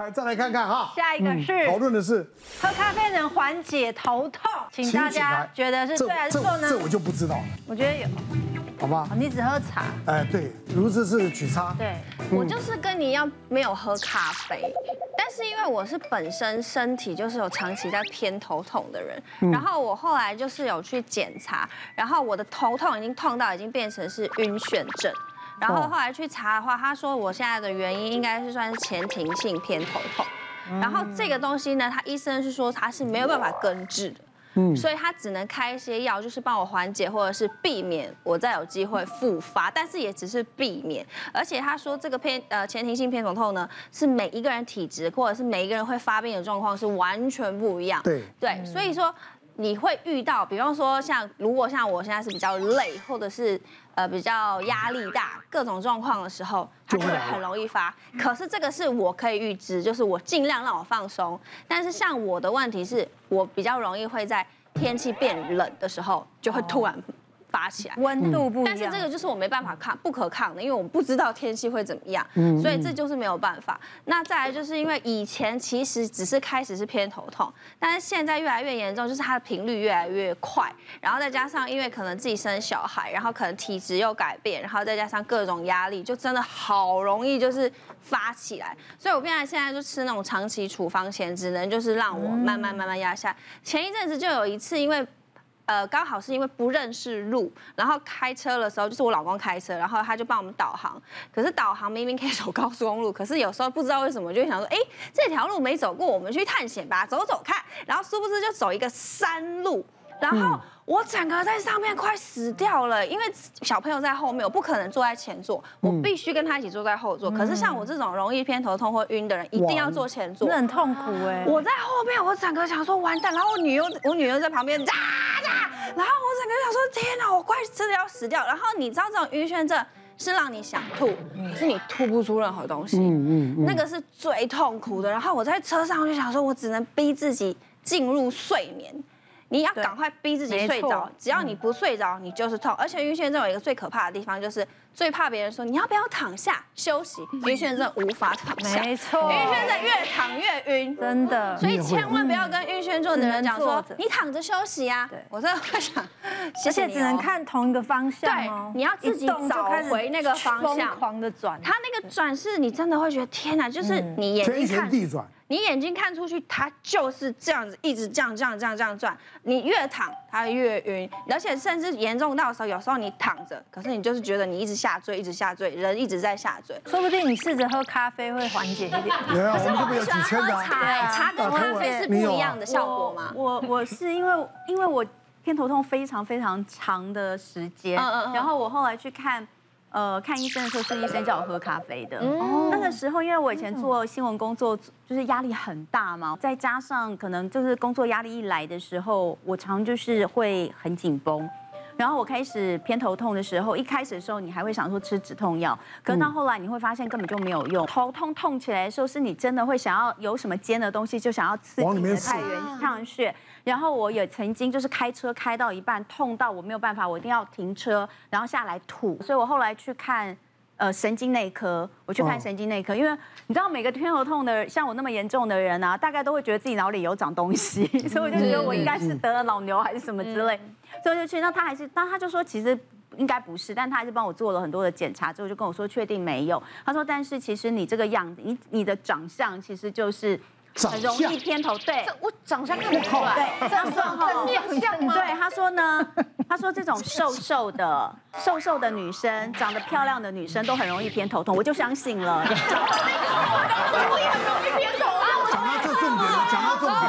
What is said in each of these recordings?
来，再来看看哈。下一个是讨论的是喝咖啡能缓解头痛，请大家觉得是对还是错呢？这我就不知道了。我觉得有，好吧？你只喝茶？哎，对，如此是取差。对，我就是跟你一样没有喝咖啡，但是因为我是本身身体就是有长期在偏头痛的人，然后我后来就是有去检查，然后我的头痛已经痛到已经变成是晕眩症。然后后来去查的话，他说我现在的原因应该是算是前庭性偏头痛。然后这个东西呢，他医生是说他是没有办法根治的，嗯，所以他只能开一些药，就是帮我缓解或者是避免我再有机会复发，但是也只是避免。而且他说这个偏呃前庭性偏头痛呢，是每一个人体质或者是每一个人会发病的状况是完全不一样。对对，所以说。你会遇到，比方说像如果像我现在是比较累，或者是呃比较压力大，各种状况的时候，它就会很容易发。可是这个是我可以预知，就是我尽量让我放松。但是像我的问题是，我比较容易会在天气变冷的时候，就会突然。发起来，温度不一样，但是这个就是我没办法抗，不可抗的，因为我们不知道天气会怎么样，所以这就是没有办法。那再来就是因为以前其实只是开始是偏头痛，但是现在越来越严重，就是它的频率越来越快，然后再加上因为可能自己生小孩，然后可能体质又改变，然后再加上各种压力，就真的好容易就是发起来。所以我现在现在就吃那种长期处方前，只能就是让我慢慢慢慢压下。前一阵子就有一次因为。呃，刚好是因为不认识路，然后开车的时候就是我老公开车，然后他就帮我们导航。可是导航明明可以走高速公路，可是有时候不知道为什么就会想说，哎，这条路没走过，我们去探险吧，走走看。然后殊不知就走一个山路，然后。嗯我整个在上面快死掉了，因为小朋友在后面，我不可能坐在前座，我必须跟他一起坐在后座。可是像我这种容易偏头痛或晕的人，一定要坐前座，那很痛苦哎。我在后面，我整个想说完蛋，然后我女儿，我女儿在旁边，然后我整个想说天哪，我快真的要死掉。然后你知道这种晕眩症是让你想吐，是你吐不出任何东西，嗯嗯，那个是最痛苦的。然后我在车上就想说，我只能逼自己进入睡眠。你要赶快逼自己睡着，只要你不睡着，你就是痛。而且晕眩症有一个最可怕的地方，就是最怕别人说你要不要躺下休息。晕眩症无法躺下，没错，晕眩症越躺越晕，真的。所以千万不要跟晕眩症的人讲说你躺着休息啊。对，我真的会想，而且只能看同一个方向。对，你要自己找回那个方向，疯狂的转。它那个转是你真的会觉得天哪，就是你眼睛看地转。你眼睛看出去，它就是这样子，一直这样这样这样这样转。你越躺，它越晕，而且甚至严重到的时候，有时候你躺着，可是你就是觉得你一直下坠，一直下坠，人一直在下坠。说不定你试着喝咖啡会缓解一点。可是我不喜欢喝茶，茶跟咖啡是不一样的效果吗？我我是因为因为我偏头痛非常非常长的时间，然后我后来去看。呃，看医生的时候是医生叫我喝咖啡的。嗯、那个时候，因为我以前做新闻工作，就是压力很大嘛，再加上可能就是工作压力一来的时候，我常就是会很紧绷。然后我开始偏头痛的时候，一开始的时候你还会想说吃止痛药，可是到后来你会发现根本就没有用。头痛痛起来的时候，是你真的会想要有什么尖的东西，就想要刺激你的太阳上穴。然后我也曾经就是开车开到一半，痛到我没有办法，我一定要停车，然后下来吐。所以我后来去看呃神经内科，我去看神经内科，因为你知道每个偏头痛的像我那么严重的人啊，大概都会觉得自己脑里有长东西，所以我就觉得我应该是得了脑瘤还是什么之类，所以就去。那他还是，但他就说其实应该不是，但他还是帮我做了很多的检查之后就跟我说确定没有。他说但是其实你这个样子，你你的长相其实就是。很容易偏头，对，我长相看不出来，对，这样算哈，面相吗？对，他说呢，他说这种瘦瘦的、瘦瘦的女生，长得漂亮的女生都很容易偏头痛，我就相信了。我也很容易偏头啊，讲到这重点了，讲到重点，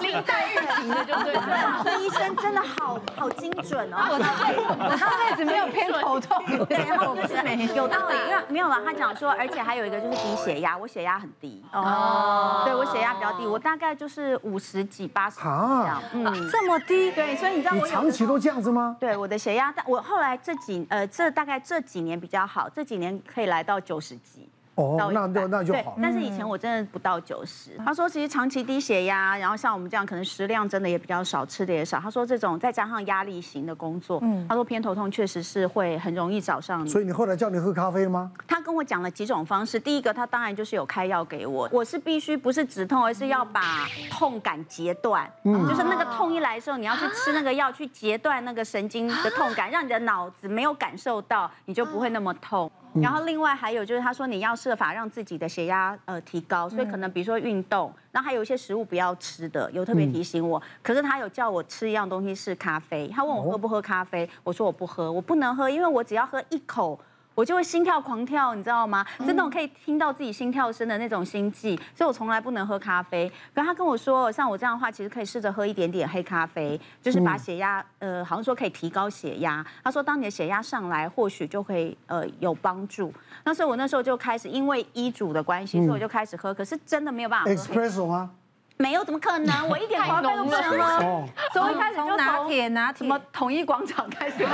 林黛玉型的就对了。这医生真的好好精准哦，我我上辈子没有偏头痛，对，然后就是有道理，因为没有了，他讲说，而且还有一个就是低血压，我血压很低。哦，对我血压。比较低，我大概就是五十几、八十这样，嗯，这么低，对，所以你知道我长期都这样子吗？对，我的血压，但我后来这几呃，这大概这几年比较好，这几年可以来到九十几，哦，那那那就好。但是以前我真的不到九十。他说，其实长期低血压，然后像我们这样，可能食量真的也比较少，吃的也少。他说，这种再加上压力型的工作，嗯，他说偏头痛确实是会很容易找上你。所以你后来叫你喝咖啡吗？他跟我讲了几种方式。第一个，他当然就是有开药给我。我是必须不是止痛，而是要把痛感截断。嗯，就是那个痛一来的时候，你要去吃那个药去截断那个神经的痛感，让你的脑子没有感受到，你就不会那么痛。然后另外还有就是，他说你要设法让自己的血压呃提高，所以可能比如说运动，那还有一些食物不要吃的，有特别提醒我。可是他有叫我吃一样东西是咖啡，他问我喝不喝咖啡，我说我不喝，我不能喝，因为我只要喝一口。我就会心跳狂跳，你知道吗？是那种可以听到自己心跳声的那种心悸，所以我从来不能喝咖啡。可是他跟我说，像我这样的话，其实可以试着喝一点点黑咖啡，就是把血压，呃，好像说可以提高血压。他说，当你的血压上来，或许就会呃有帮助。那所以我那时候就开始，因为医嘱的关系，所以我就开始喝。可是真的没有办法喝。Espresso 吗？没有，怎么可能？我一点咖啡都不能喝。所以一开始就拿铁，拿铁，什么统一广场开始。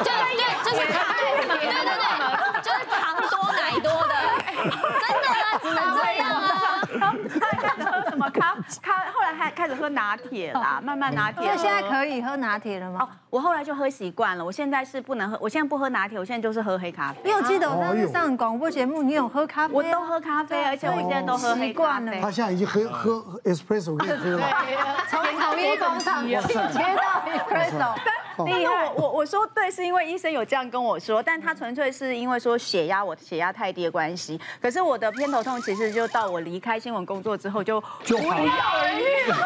就就就是对对对，就是糖多奶多的，真的啊，只能这样啊。然后开始喝什么咖咖，后来还开始喝拿铁啦，慢慢拿铁。那现在可以喝拿铁了吗？哦，我后来就喝习惯了。我现在是不能喝，我现在不喝拿铁，我现在就是喝黑咖啡。因为我记得我上次上广播节目，你有喝咖啡？我都喝咖啡，而且我现在都喝黑咖啡。他现在已经喝喝 espresso 可以喝了。从统一广场进阶到 espresso。第一，我我我说对，是因为医生有这样跟我说，但他纯粹是因为说血压，我血压太低的关系。可是我的偏头痛其实就到我离开新闻工作之后就就不药而愈了。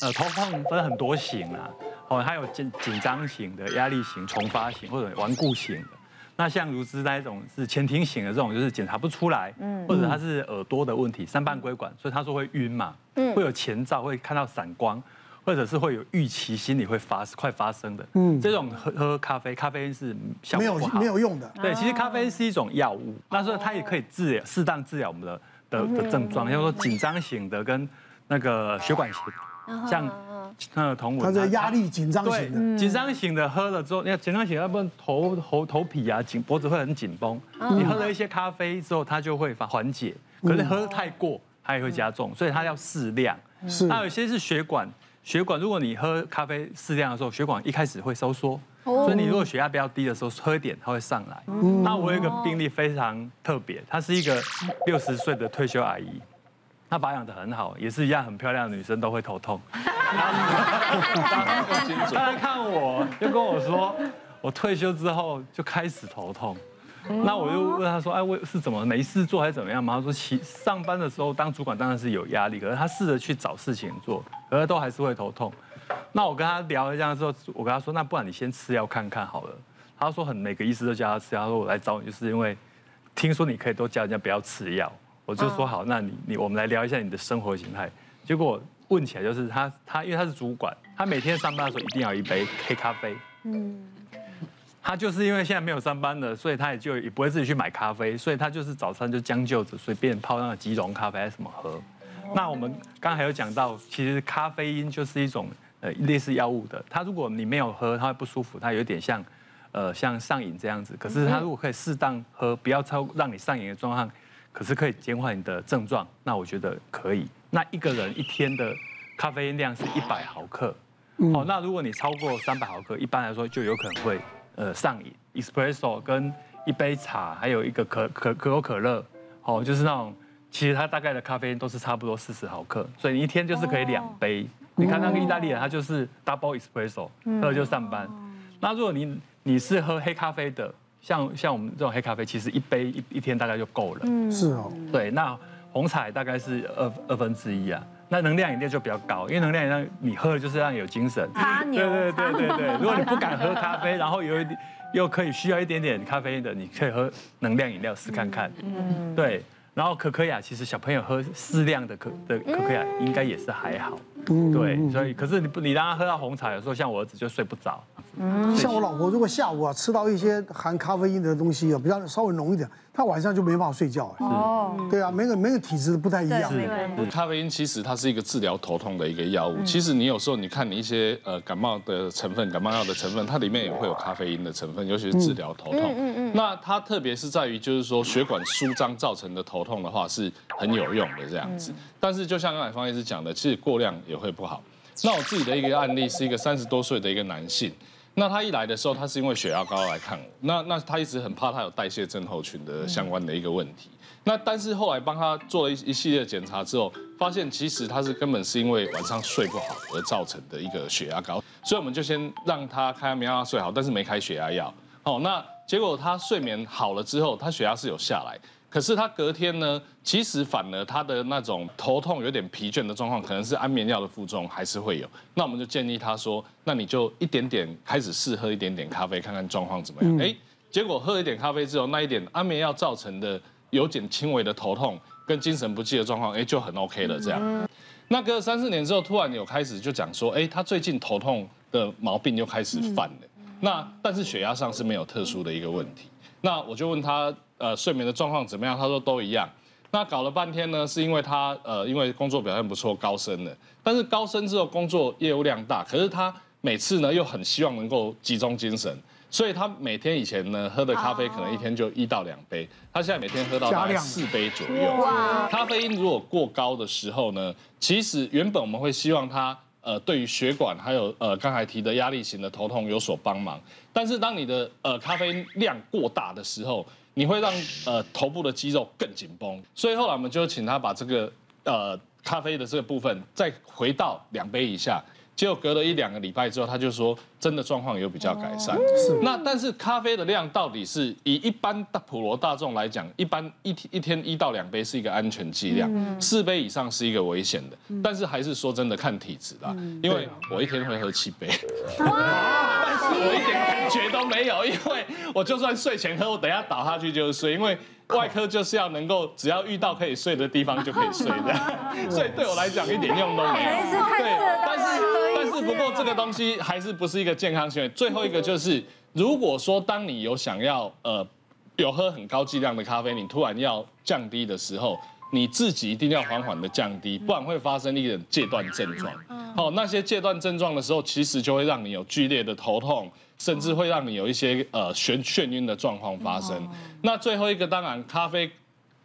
呃，头痛分很多型啊，哦，还有紧紧张型的、压力型、重发型或者顽固型的。那像如之那一种是前庭型的这种，就是检查不出来，嗯，或者他是耳朵的问题，三半规管，所以他说会晕嘛，嗯，会有前兆，会看到闪光。或者是会有预期心理会发快发生的，嗯，这种喝喝咖啡，咖啡因是效果，没有没有用的。对，其实咖啡因是一种药物，那所以它也可以治疗，适当治疗我们的的的症状，像说紧张型的跟那个血管型，像那个同文，它是压力紧张型的，紧张型的喝了之后，你看紧张型要不然头头头皮啊紧，脖子会很紧绷，你喝了一些咖啡之后，它就会缓解，可是喝太过，它也会加重，所以它要适量。是，那有些是血管。血管，如果你喝咖啡适量的时候，血管一开始会收缩，所以你如果血压比较低的时候，喝一点它会上来。那我有一个病例非常特别，她是一个六十岁的退休阿姨，她保养的很好，也是一样很漂亮的女生都会头痛。她来看我就跟我说，我退休之后就开始头痛。那我就问他说：“哎，为是怎么没事做还是怎么样嘛？”他说：“其上班的时候当主管当然是有压力，可是他试着去找事情做，可是都还是会头痛。”那我跟他聊了这样之后，我跟他说：“那不然你先吃药看看好了。”他说：“很每个医师都叫他吃药。”他说：“我来找你就是因为听说你可以都叫人家不要吃药。”我就说：“好，那你你我们来聊一下你的生活形态。”结果问起来就是他他因为他是主管，他每天上班的时候一定要一杯黑咖啡。嗯。他就是因为现在没有上班了，所以他也就也不会自己去买咖啡，所以他就是早餐就将就着随便泡那个即溶咖啡还是什么喝。那我们刚才有讲到，其实咖啡因就是一种呃类似药物的，它如果你没有喝，它会不舒服，它有点像呃像上瘾这样子。可是它如果可以适当喝，不要超让你上瘾的状况，可是可以减缓你的症状，那我觉得可以。那一个人一天的咖啡因量是一百毫克，哦，那如果你超过三百毫克，一般来说就有可能会。呃，上瘾，espresso 跟一杯茶，还有一个可可可口可乐，哦，就是那种，其实它大概的咖啡因都是差不多四十毫克，所以你一天就是可以两杯。Oh. 你看那个意大利人，他就是 double espresso，喝了就上班。Oh. 那如果你你是喝黑咖啡的，像像我们这种黑咖啡，其实一杯一一天大概就够了。嗯，是哦。对，那红彩大概是二二分之一啊。那能量饮料就比较高，因为能量饮料你喝了就是让你有精神。对对对对对。如果你不敢喝咖啡，然后有一点又可以需要一点点咖啡因的，你可以喝能量饮料试看看。嗯。对，然后可可雅其实小朋友喝适量的可的可可雅应该也是还好。嗯。对，所以可是你不你让他喝到红茶，有时候像我儿子就睡不着。嗯，像我老婆，如果下午啊吃到一些含咖啡因的东西啊，比较稍微浓一点，她晚上就没办法睡觉。哦，对啊，每个每个体质不太一样。咖啡因其实它是一个治疗头痛的一个药物。其实你有时候你看你一些呃感冒的成分、感冒药的成分，它里面也会有咖啡因的成分，尤其是治疗头痛。嗯嗯。那它特别是在于就是说血管舒张造成的头痛的话是很有用的这样子。但是就像刚才方医师讲的，其实过量也会不好。那我自己的一个案例是一个三十多岁的一个男性，那他一来的时候，他是因为血压高来看我，那那他一直很怕他有代谢症候群的相关的一个问题，那但是后来帮他做了一一系列检查之后，发现其实他是根本是因为晚上睡不好而造成的一个血压高，所以我们就先让他开安眠药睡好，但是没开血压药，哦，那结果他睡眠好了之后，他血压是有下来。可是他隔天呢，其实反而他的那种头痛、有点疲倦的状况，可能是安眠药的副作用还是会有。那我们就建议他说，那你就一点点开始试喝一点点咖啡，看看状况怎么样。哎，结果喝一点咖啡之后，那一点安眠药造成的有点轻微的头痛跟精神不济的状况，哎，就很 OK 了。这样，那隔了三四年之后，突然有开始就讲说，哎，他最近头痛的毛病又开始犯了。那但是血压上是没有特殊的一个问题。那我就问他。呃，睡眠的状况怎么样？他说都一样。那搞了半天呢，是因为他呃，因为工作表现不错，高升了。但是高升之后，工作业务量大，可是他每次呢又很希望能够集中精神，所以他每天以前呢喝的咖啡可能一天就一到两杯，他现在每天喝到大概四杯左右。咖啡因如果过高的时候呢，其实原本我们会希望他呃，对于血管还有呃刚才提的压力型的头痛有所帮忙，但是当你的呃咖啡因量过大的时候，你会让呃头部的肌肉更紧绷，所以后来我们就请他把这个呃咖啡的这个部分再回到两杯以下。结果隔了一两个礼拜之后，他就说真的状况有比较改善。是。那但是咖啡的量到底是以一般的普罗大众来讲，一般一天一天一到两杯是一个安全剂量，四杯以上是一个危险的。但是还是说真的看体质啦，因为我一天会喝七杯，我一点感觉都没有，因为我就算睡前喝，我等下倒下去就是睡，因为。外科就是要能够，只要遇到可以睡的地方就可以睡的，所以对我来讲一点用都没有。对，但是但是不过这个东西还是不是一个健康行为。最后一个就是，如果说当你有想要呃有喝很高剂量的咖啡，你突然要降低的时候，你自己一定要缓缓的降低，不然会发生一点戒断症状。好，那些戒断症状的时候，其实就会让你有剧烈的头痛。甚至会让你有一些呃眩眩晕的状况发生。那最后一个当然咖啡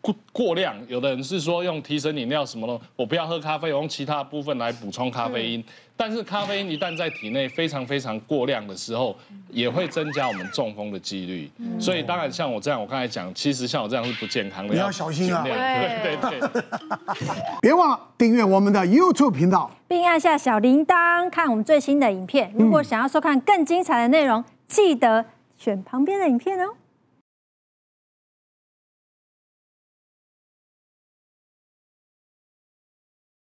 过过量，有的人是说用提神饮料什么的，我不要喝咖啡，我用其他部分来补充咖啡因。但是咖啡因一旦在体内非常非常过量的时候，也会增加我们中风的几率。所以当然像我这样，我刚才讲，其实像我这样是不健康的，你要小心啊。对对对。别忘了订阅我们的 YouTube 频道，并按下小铃铛看我们最新的影片。如果想要收看更精彩的内容，记得选旁边的影片哦。